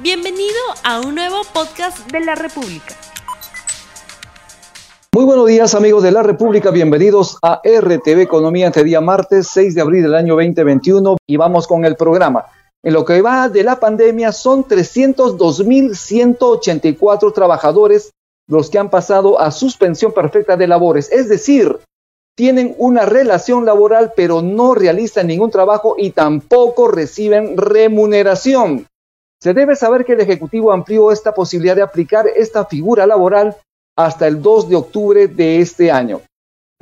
Bienvenido a un nuevo podcast de la República. Muy buenos días amigos de la República, bienvenidos a RTV Economía este día martes 6 de abril del año 2021 y vamos con el programa. En lo que va de la pandemia son 302.184 trabajadores los que han pasado a suspensión perfecta de labores, es decir, tienen una relación laboral pero no realizan ningún trabajo y tampoco reciben remuneración. Se debe saber que el Ejecutivo amplió esta posibilidad de aplicar esta figura laboral hasta el 2 de octubre de este año.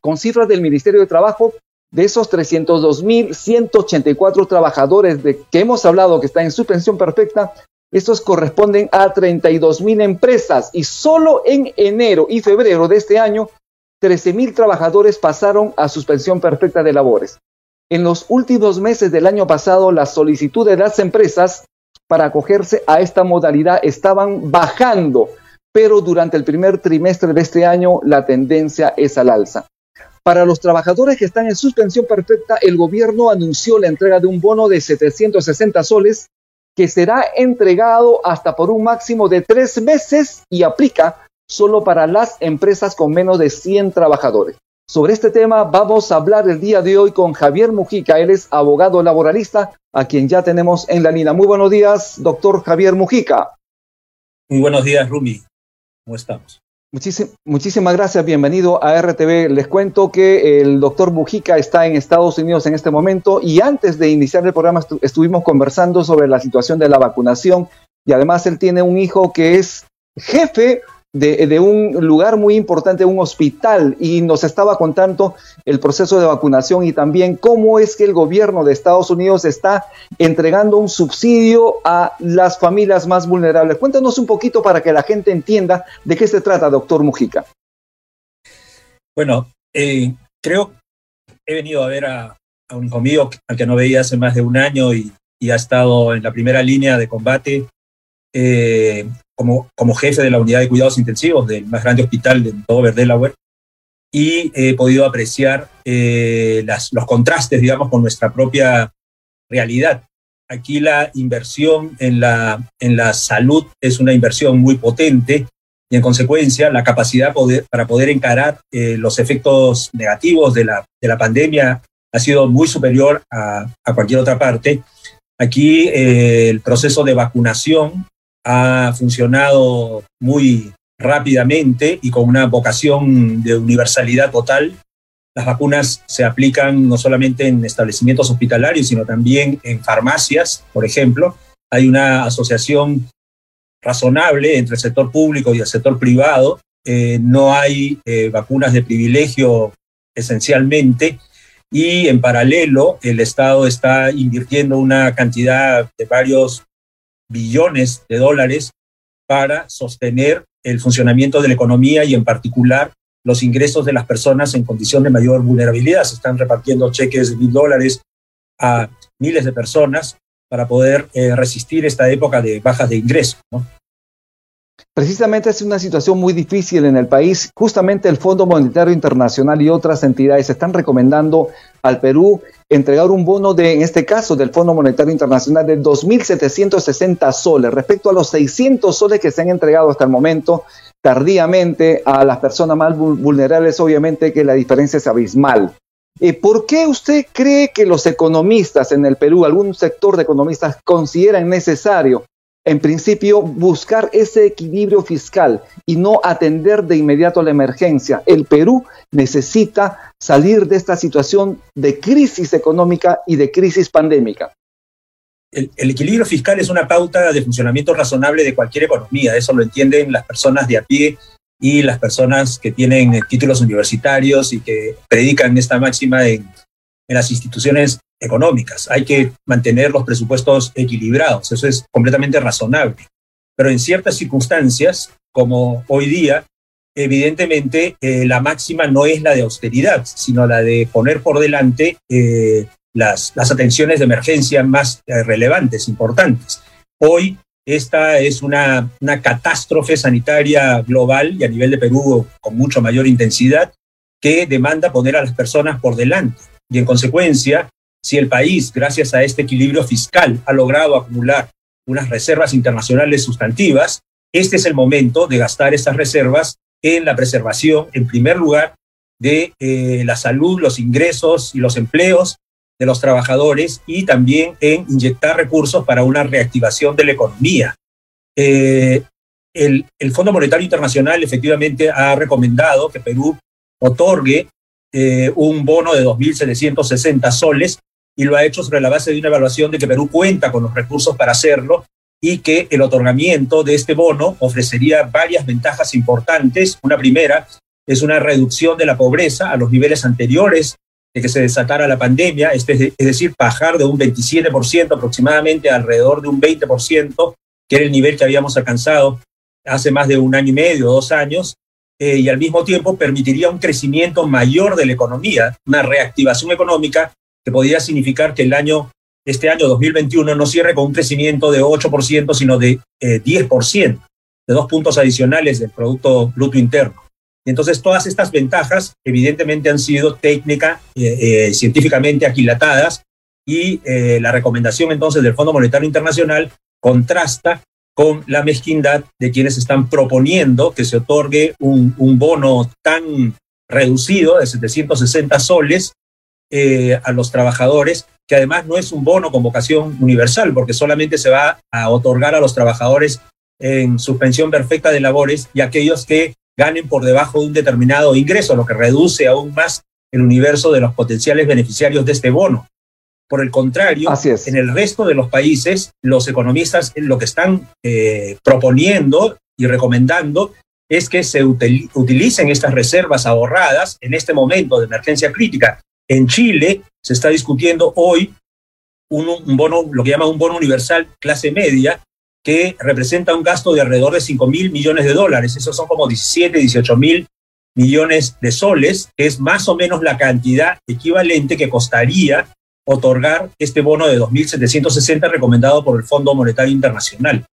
Con cifras del Ministerio de Trabajo, de esos 302.184 trabajadores de que hemos hablado que están en suspensión perfecta, estos corresponden a 32.000 empresas y solo en enero y febrero de este año, 13.000 trabajadores pasaron a suspensión perfecta de labores. En los últimos meses del año pasado, las solicitudes de las empresas para acogerse a esta modalidad estaban bajando, pero durante el primer trimestre de este año la tendencia es al alza. Para los trabajadores que están en suspensión perfecta, el gobierno anunció la entrega de un bono de 760 soles que será entregado hasta por un máximo de tres meses y aplica solo para las empresas con menos de 100 trabajadores. Sobre este tema vamos a hablar el día de hoy con Javier Mujica. Él es abogado laboralista, a quien ya tenemos en la línea. Muy buenos días, doctor Javier Mujica. Muy buenos días, Rumi. ¿Cómo estamos? muchísimas gracias, bienvenido a RTV. Les cuento que el doctor Mujica está en Estados Unidos en este momento y antes de iniciar el programa estuvimos conversando sobre la situación de la vacunación y además él tiene un hijo que es jefe de, un lugar muy importante, un hospital, y nos estaba contando el proceso de vacunación y también cómo es que el gobierno de Estados Unidos está entregando un subsidio a las familias más vulnerables. Cuéntanos un poquito para que la gente entienda de qué se trata, doctor Mujica. Bueno, eh, creo he venido a ver a, un hijo mío al que no veía hace más de un año y, y ha estado en la primera línea de combate eh, como, como jefe de la unidad de cuidados intensivos del más grande hospital de todo Delaware y he podido apreciar eh, las, los contrastes, digamos, con nuestra propia realidad. Aquí la inversión en la, en la salud es una inversión muy potente y en consecuencia la capacidad poder, para poder encarar eh, los efectos negativos de la, de la pandemia ha sido muy superior a, a cualquier otra parte. Aquí el proceso de vacunación ha funcionado muy rápidamente y con una vocación de universalidad total. Las vacunas se aplican no solamente en establecimientos hospitalarios, sino también en farmacias, por ejemplo. Hay una asociación razonable entre el sector público y el sector privado. Eh, no hay eh, vacunas de privilegio esencialmente y en paralelo el Estado está invirtiendo una cantidad de varios billones de dólares para sostener el funcionamiento de la economía y en particular los ingresos de las personas en condición de mayor vulnerabilidad. Se están repartiendo cheques de mil dólares a miles de personas para poder eh, resistir esta época de bajas de ingresos. Precisamente es una situación muy difícil en el país. Justamente el Fondo Monetario Internacional y otras entidades están recomendando al Perú entregar un bono de, en este caso, del Fondo Monetario Internacional de 2.760 soles respecto a los 600 soles que se han entregado hasta el momento tardíamente a las personas más vulnerables, obviamente que la diferencia es abismal. Eh, ¿Por qué usted cree que los economistas en el Perú, algún sector de economistas, consideran necesario en principio, buscar ese equilibrio fiscal y no atender de inmediato la emergencia. El Perú necesita salir de esta situación de crisis económica y de crisis pandémica. El, equilibrio fiscal es una pauta de funcionamiento razonable de cualquier economía. Eso lo entienden las personas de a pie y las personas que tienen títulos universitarios y que predican esta máxima en, las instituciones económicas. Hay que mantener los presupuestos equilibrados. Eso es completamente razonable. Pero en ciertas circunstancias, como hoy día, evidentemente eh, la máxima no es la de austeridad, sino la de poner por delante eh, las, las, atenciones de emergencia más eh, relevantes, importantes. Hoy esta es una, una catástrofe sanitaria global y a nivel de Perú con mucho mayor intensidad que demanda poner a las personas por delante. Y en consecuencia, si el país, gracias a este equilibrio fiscal, ha logrado acumular unas reservas internacionales sustantivas, este es el momento de gastar estas reservas en la preservación, en primer lugar, de eh, la salud, los ingresos y los empleos de los trabajadores y también en inyectar recursos para una reactivación de la economía. Eh, el, el, Fondo Monetario Internacional efectivamente ha recomendado que Perú otorgue eh, un bono de 2.760 soles y lo ha hecho sobre la base de una evaluación de que Perú cuenta con los recursos para hacerlo y que el otorgamiento de este bono ofrecería varias ventajas importantes. Una primera es una reducción de la pobreza a los niveles anteriores de que se desatara la pandemia, es decir, bajar de un 27% aproximadamente a alrededor de un 20%, que era el nivel que habíamos alcanzado hace más de un año y medio, dos años, eh, y al mismo tiempo permitiría un crecimiento mayor de la economía, una reactivación económica que podría significar que el año, este año 2021 no cierre con un crecimiento de 8%, sino de 10%, eh, de dos puntos adicionales del Producto Bruto Interno. Y entonces todas estas ventajas evidentemente han sido técnica, eh, eh, científicamente aquilatadas y eh, la recomendación entonces del Fondo Monetario Internacional contrasta con la mezquindad de quienes están proponiendo que se otorgue un, un bono tan reducido de 760 soles a los trabajadores, que además no es un bono con vocación universal, porque solamente se va a otorgar a los trabajadores en suspensión perfecta de labores y aquellos que ganen por debajo de un determinado ingreso, lo que reduce aún más el universo de los potenciales beneficiarios de este bono. Por el contrario, en el resto de los países, los economistas lo que están eh, proponiendo y recomendando es que se utilicen estas reservas ahorradas en este momento de emergencia crítica. En Chile se está discutiendo hoy un, bono, lo que llama un bono universal clase media, que representa un gasto de alrededor de 5 mil millones de dólares. Esos son como 17, 18 mil millones de soles, que es más o menos la cantidad equivalente que costaría otorgar este bono de 2.760 recomendado por el Fondo Monetario Internacional.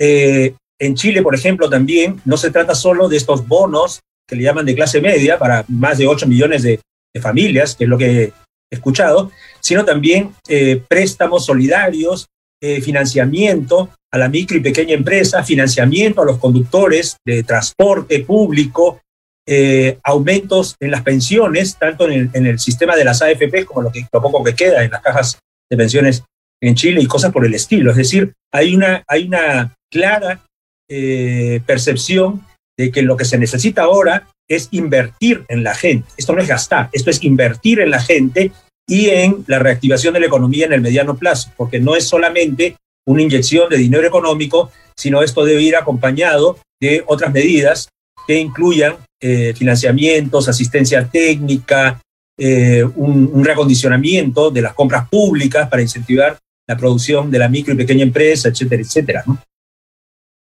Eh, en Chile, por ejemplo, también no se trata solo de estos bonos que le llaman de clase media para más de 8 millones de, familias, que es lo que he escuchado, sino también eh, préstamos solidarios, eh, financiamiento a la micro y pequeña empresa, financiamiento a los conductores de transporte público, eh, aumentos en las pensiones, tanto en el, sistema de las AFP como lo, que, lo poco que queda en las cajas de pensiones en Chile y cosas por el estilo. Es decir, hay una, hay una clara percepción de que lo que se necesita ahora es invertir en la gente. Esto no es gastar, esto es invertir en la gente y en la reactivación de la economía en el mediano plazo, porque no es solamente una inyección de dinero económico, sino esto debe ir acompañado de otras medidas que incluyan eh, financiamientos, asistencia técnica, eh, un, un, reacondicionamiento de las compras públicas para incentivar la producción de la micro y pequeña empresa, etcétera, etcétera.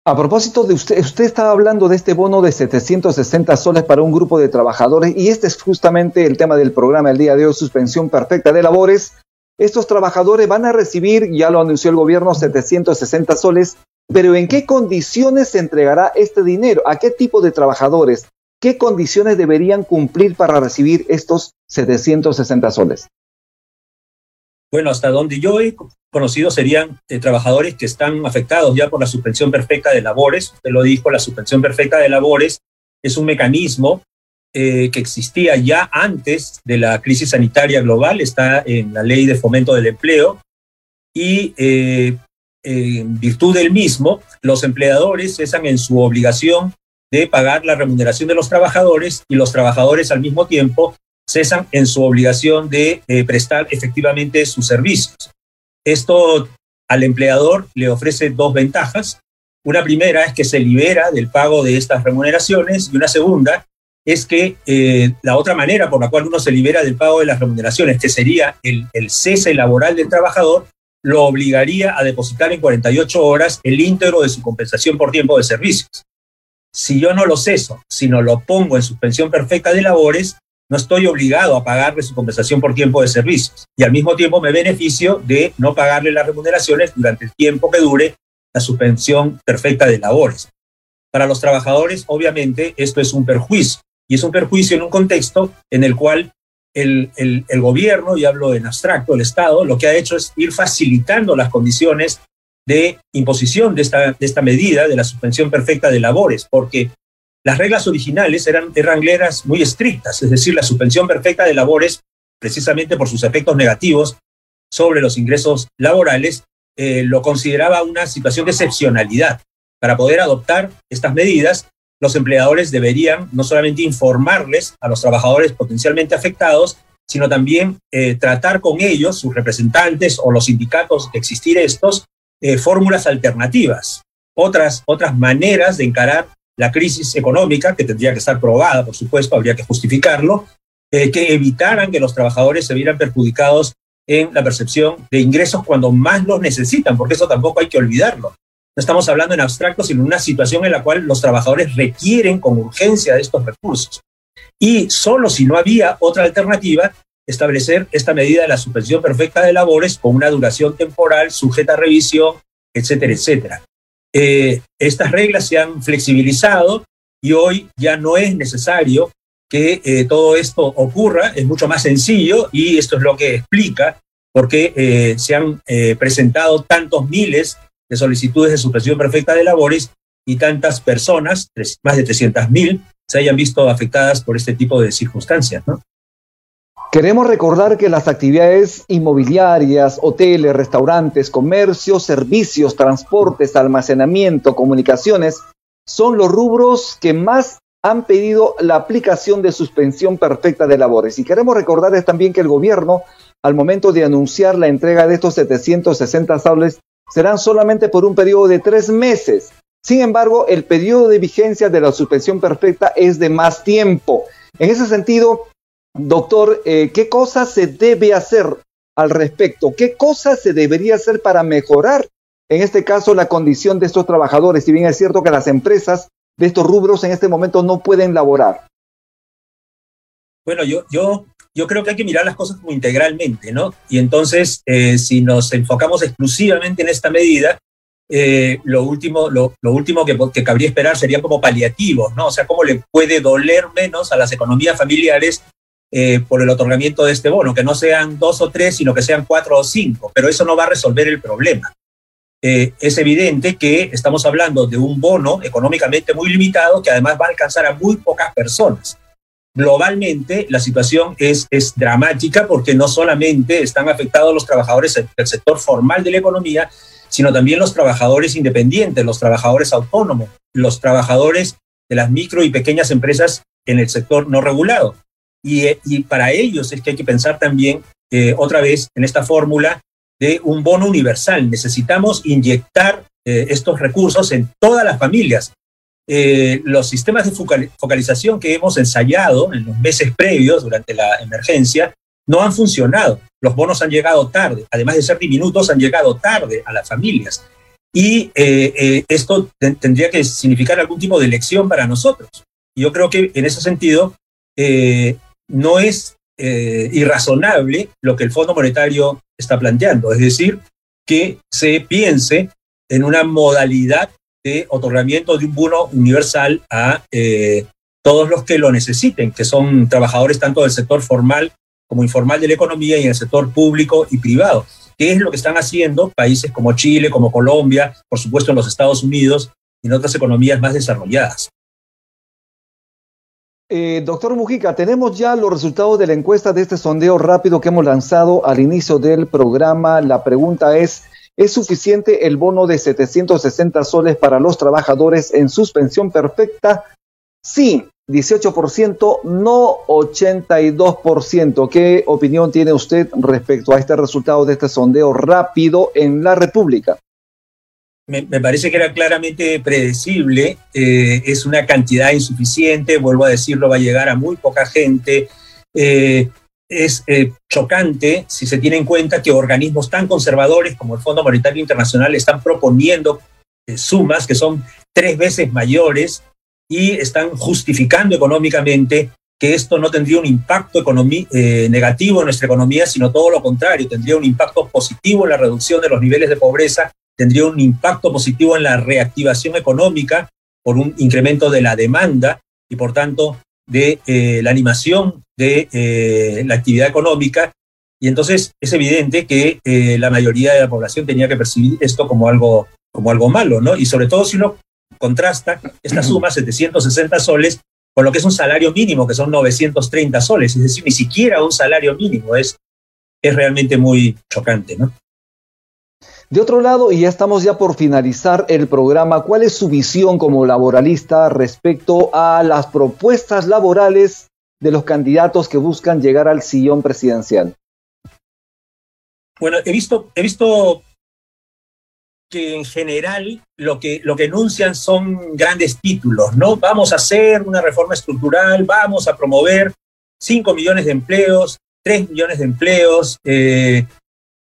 A propósito de usted, usted estaba hablando de este bono de 760 soles para un grupo de trabajadores y este es justamente el tema del programa el día de hoy, suspensión perfecta de labores estos trabajadores van a recibir, ya lo anunció el gobierno, 760 soles, pero ¿en qué condiciones se entregará este dinero? ¿A qué tipo de trabajadores? ¿Qué condiciones deberían cumplir para recibir estos 760 soles? Bueno, hasta donde yo he conocido serían eh, trabajadores que están afectados ya por la suspensión perfecta de labores. Usted lo dijo, la suspensión perfecta de labores es un mecanismo eh, que existía ya antes de la crisis sanitaria global, está en la ley de fomento del empleo y eh, en virtud del mismo, los empleadores cesan en su obligación de pagar la remuneración de los trabajadores y los trabajadores al mismo tiempo cesan en su obligación de eh, prestar efectivamente sus servicios. Esto al empleador le ofrece dos ventajas. Una primera es que se libera del pago de estas remuneraciones y una segunda es que eh, la otra manera por la cual uno se libera del pago de las remuneraciones, que sería el, el, cese laboral del trabajador, lo obligaría a depositar en 48 horas el íntegro de su compensación por tiempo de servicios. Si yo no lo ceso, sino lo pongo en suspensión perfecta de labores, no estoy obligado a pagarle su compensación por tiempo de servicios y al mismo tiempo me beneficio de no pagarle las remuneraciones durante el tiempo que dure la suspensión perfecta de labores. Para los trabajadores, obviamente, esto es un perjuicio y es un perjuicio en un contexto en el cual el, gobierno, y hablo en abstracto, el Estado, lo que ha hecho es ir facilitando las condiciones de imposición de esta medida de la suspensión perfecta de labores, porque las reglas originales eran, reglas muy estrictas, es decir, la suspensión perfecta de labores, precisamente por sus efectos negativos sobre los ingresos laborales, eh, lo consideraba una situación de excepcionalidad. Para poder adoptar estas medidas, los empleadores deberían no solamente informarles a los trabajadores potencialmente afectados, sino también eh, tratar con ellos, sus representantes o los sindicatos de existir estos, eh, fórmulas alternativas, otras, otras maneras de encarar la crisis económica, que tendría que estar probada, por supuesto, habría que justificarlo, eh, que evitaran que los trabajadores se vieran perjudicados en la percepción de ingresos cuando más los necesitan, porque eso tampoco hay que olvidarlo. No estamos hablando en abstracto, sino en una situación en la cual los trabajadores requieren con urgencia de estos recursos. Y solo si no había otra alternativa, establecer esta medida de la suspensión perfecta de labores con una duración temporal sujeta a revisión, etcétera, etcétera. Eh, estas reglas se han flexibilizado y hoy ya no es necesario que eh, todo esto ocurra, es mucho más sencillo y esto es lo que explica por qué eh, se han presentado tantos miles de solicitudes de suspensión perfecta de labores y tantas personas, más de 300.000, se hayan visto afectadas por este tipo de circunstancias. ¿no? Queremos recordar que las actividades inmobiliarias, hoteles, restaurantes, comercios, servicios, transportes, almacenamiento, comunicaciones son los rubros que más han pedido la aplicación de suspensión perfecta de labores. Y queremos recordarles también que el gobierno, al momento de anunciar la entrega de estos 760 sables, serán solamente por un periodo de tres meses. Sin embargo, el periodo de vigencia de la suspensión perfecta es de más tiempo. En ese sentido, Doctor, eh, ¿qué cosas se debe hacer al respecto? ¿Qué cosas se debería hacer para mejorar, en este caso, la condición de estos trabajadores? Si bien es cierto que las empresas de estos rubros en este momento no pueden laborar. Bueno, yo, yo, yo creo que hay que mirar las cosas como integralmente, ¿no? Y entonces, eh, si nos enfocamos exclusivamente en esta medida, eh, lo último, lo, último que, que, cabría esperar sería como paliativos, ¿no? O sea, cómo le puede doler menos a las economías familiares eh, por el otorgamiento de este bono, que no sean dos o tres, sino que sean cuatro o cinco, pero eso no va a resolver el problema. Eh, es evidente que estamos hablando de un bono económicamente muy limitado que además va a alcanzar a muy pocas personas. Globalmente la situación es, es dramática porque no solamente están afectados los trabajadores del sector formal de la economía, sino también los trabajadores independientes, los trabajadores autónomos, los trabajadores de las micro y pequeñas empresas en el sector no regulado. Y, para ellos es que hay que pensar también eh, otra vez en esta fórmula de un bono universal. Necesitamos inyectar eh, estos recursos en todas las familias. Eh, los sistemas de focalización que hemos ensayado en los meses previos durante la emergencia no han funcionado. Los bonos han llegado tarde, además de ser diminutos, han llegado tarde a las familias. Y esto tendría que significar algún tipo de lección para nosotros. Y yo creo que en ese sentido no es eh, irrazonable lo que el Fondo Monetario está planteando, es decir, que se piense en una modalidad de otorgamiento de un bono universal a eh, todos los que lo necesiten, que son trabajadores tanto del sector formal como informal de la economía y en el sector público y privado, que es lo que están haciendo países como Chile, como Colombia, por supuesto en los Estados Unidos y en otras economías más desarrolladas. Eh, doctor Mujica, tenemos ya los resultados de la encuesta de este sondeo rápido que hemos lanzado al inicio del programa. La pregunta es, ¿es suficiente el bono de 760 soles para los trabajadores en suspensión perfecta? Sí, 18%, no 82%. ¿Qué opinión tiene usted respecto a este resultado de este sondeo rápido en la República? Me, parece que era claramente predecible, eh, es una cantidad insuficiente, vuelvo a decirlo, va a llegar a muy poca gente. Eh, es eh, chocante si se tiene en cuenta que organismos tan conservadores como el Fondo Monetario Internacional están proponiendo sumas que son tres veces mayores y están justificando económicamente que esto no tendría un impacto negativo en nuestra economía, sino todo lo contrario, tendría un impacto positivo en la reducción de los niveles de pobreza tendría un impacto positivo en la reactivación económica por un incremento de la demanda y por tanto de eh, la animación de eh, la actividad económica Y entonces es evidente que eh, la mayoría de la población tenía que percibir esto como algo, como algo malo, ¿no? Y sobre todo si uno contrasta esta suma, 760 soles, con lo que es un salario mínimo, que son 930 soles. Es decir, ni siquiera un salario mínimo. Es, es realmente muy chocante, ¿no? De otro lado, y ya estamos ya por finalizar el programa, ¿cuál es su visión como laboralista respecto a las propuestas laborales de los candidatos que buscan llegar al sillón presidencial? Bueno, he visto, he visto que en general lo que, lo que enuncian son grandes títulos, ¿no? Vamos a hacer una reforma estructural, vamos a promover 5 millones de empleos, 3 millones de empleos, eh,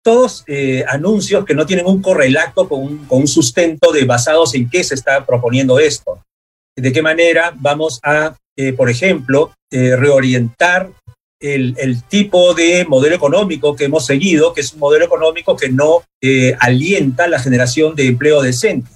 todos eh, anuncios que no tienen un correlato con un, con un, sustento de basados en qué se está proponiendo esto. De qué manera vamos a, eh, por ejemplo, eh, reorientar el, el, tipo de modelo económico que hemos seguido, que es un modelo económico que no eh, alienta la generación de empleo decente.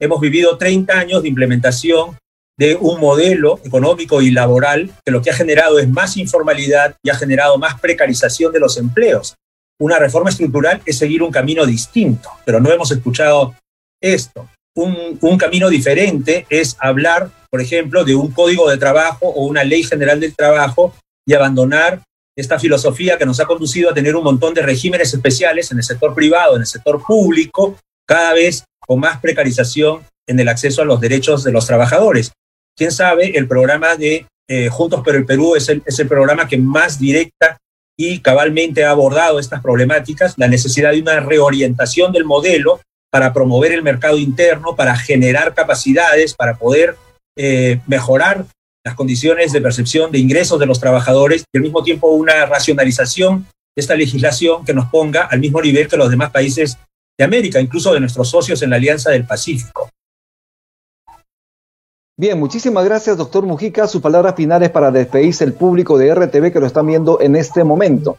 Hemos vivido 30 años de implementación de un modelo económico y laboral que lo que ha generado es más informalidad y ha generado más precarización de los empleos una reforma estructural es seguir un camino distinto, pero no hemos escuchado esto. Un, camino diferente es hablar, por ejemplo, de un código de trabajo o una ley general del trabajo y abandonar esta filosofía que nos ha conducido a tener un montón de regímenes especiales en el sector privado, en el sector público, cada vez con más precarización en el acceso a los derechos de los trabajadores. Quién sabe, el programa de eh, Juntos por el Perú es el, es el programa que más directa y cabalmente ha abordado estas problemáticas, la necesidad de una reorientación del modelo para promover el mercado interno, para generar capacidades, para poder eh, mejorar las condiciones de percepción de ingresos de los trabajadores y al mismo tiempo una racionalización de esta legislación que nos ponga al mismo nivel que los demás países de América, incluso de nuestros socios en la Alianza del Pacífico. Bien, muchísimas gracias, doctor Mujica. Sus palabras finales para despedirse el público de RTV que lo están viendo en este momento.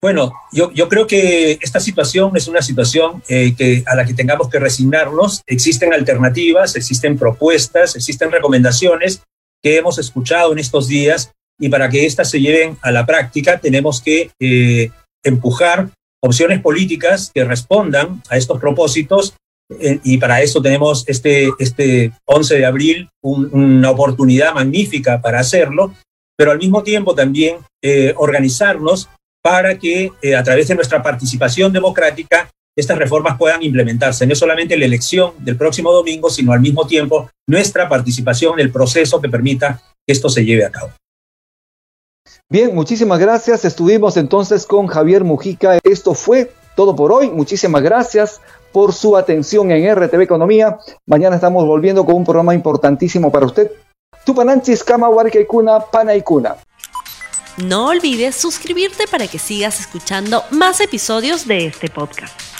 Bueno, yo, creo que esta situación es una situación eh, que, a la que tengamos que resignarnos. Existen alternativas, existen propuestas, existen recomendaciones que hemos escuchado en estos días y para que éstas se lleven a la práctica tenemos que eh, empujar opciones políticas que respondan a estos propósitos y para eso tenemos este, este 11 de abril un, una oportunidad magnífica para hacerlo, pero al mismo tiempo también eh, organizarnos para que eh, a través de nuestra participación democrática estas reformas puedan implementarse, no solamente la elección del próximo domingo, sino al mismo tiempo nuestra participación en el proceso que permita que esto se lleve a cabo. Bien, muchísimas gracias. Estuvimos entonces con Javier Mujica. Esto fue todo por hoy. Muchísimas gracias por su atención en RTV Economía. Mañana estamos volviendo con un programa importantísimo para usted. Tupananchis, Kama, Pana Panaikuna. No olvides suscribirte para que sigas escuchando más episodios de este podcast.